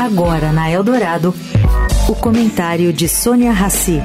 Agora na Eldorado, o comentário de Sônia Rassi.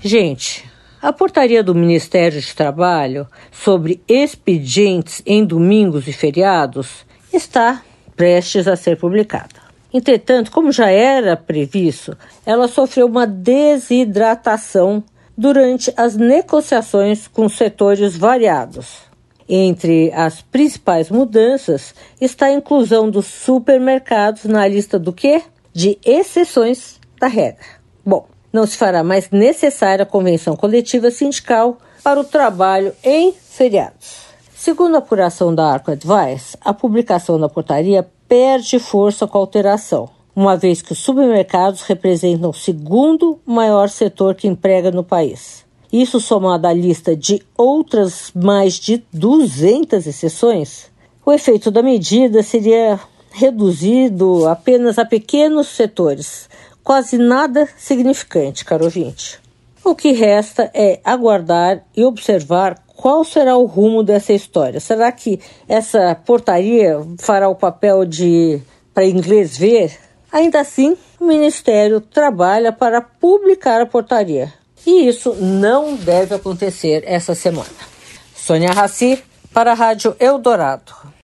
Gente, a portaria do Ministério de Trabalho sobre expedientes em domingos e feriados está prestes a ser publicada. Entretanto, como já era previsto, ela sofreu uma desidratação durante as negociações com setores variados. Entre as principais mudanças está a inclusão dos supermercados na lista do quê? De exceções da regra. Bom, não se fará mais necessária a convenção coletiva sindical para o trabalho em feriados. Segundo a apuração da Arco Advice, a publicação da portaria perde força com a alteração, uma vez que os supermercados representam o segundo maior setor que emprega no país. Isso somado à lista de outras mais de 200 exceções, o efeito da medida seria reduzido apenas a pequenos setores, quase nada significante, caro ouvinte. O que resta é aguardar e observar qual será o rumo dessa história? Será que essa portaria fará o papel de para inglês ver? Ainda assim, o Ministério trabalha para publicar a portaria. E isso não deve acontecer essa semana. Sônia Raci, para a Rádio Eldorado.